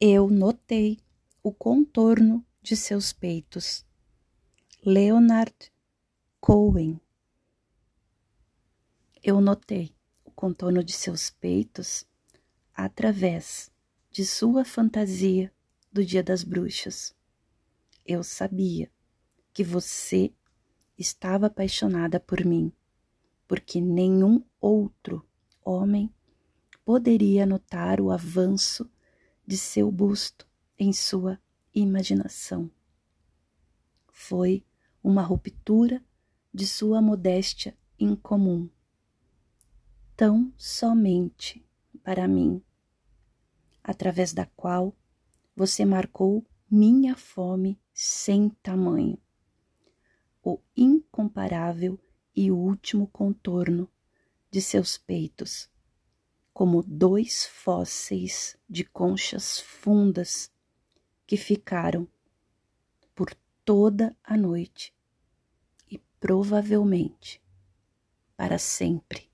Eu notei o contorno de seus peitos. Leonard Cohen. Eu notei o contorno de seus peitos através de sua fantasia do Dia das Bruxas. Eu sabia que você estava apaixonada por mim, porque nenhum outro homem poderia notar o avanço de seu busto em sua imaginação. Foi uma ruptura de sua modéstia incomum, tão somente para mim, através da qual você marcou minha fome sem tamanho, o incomparável e último contorno de seus peitos, como dois fósseis de conchas fundas que ficaram por toda a noite e provavelmente para sempre.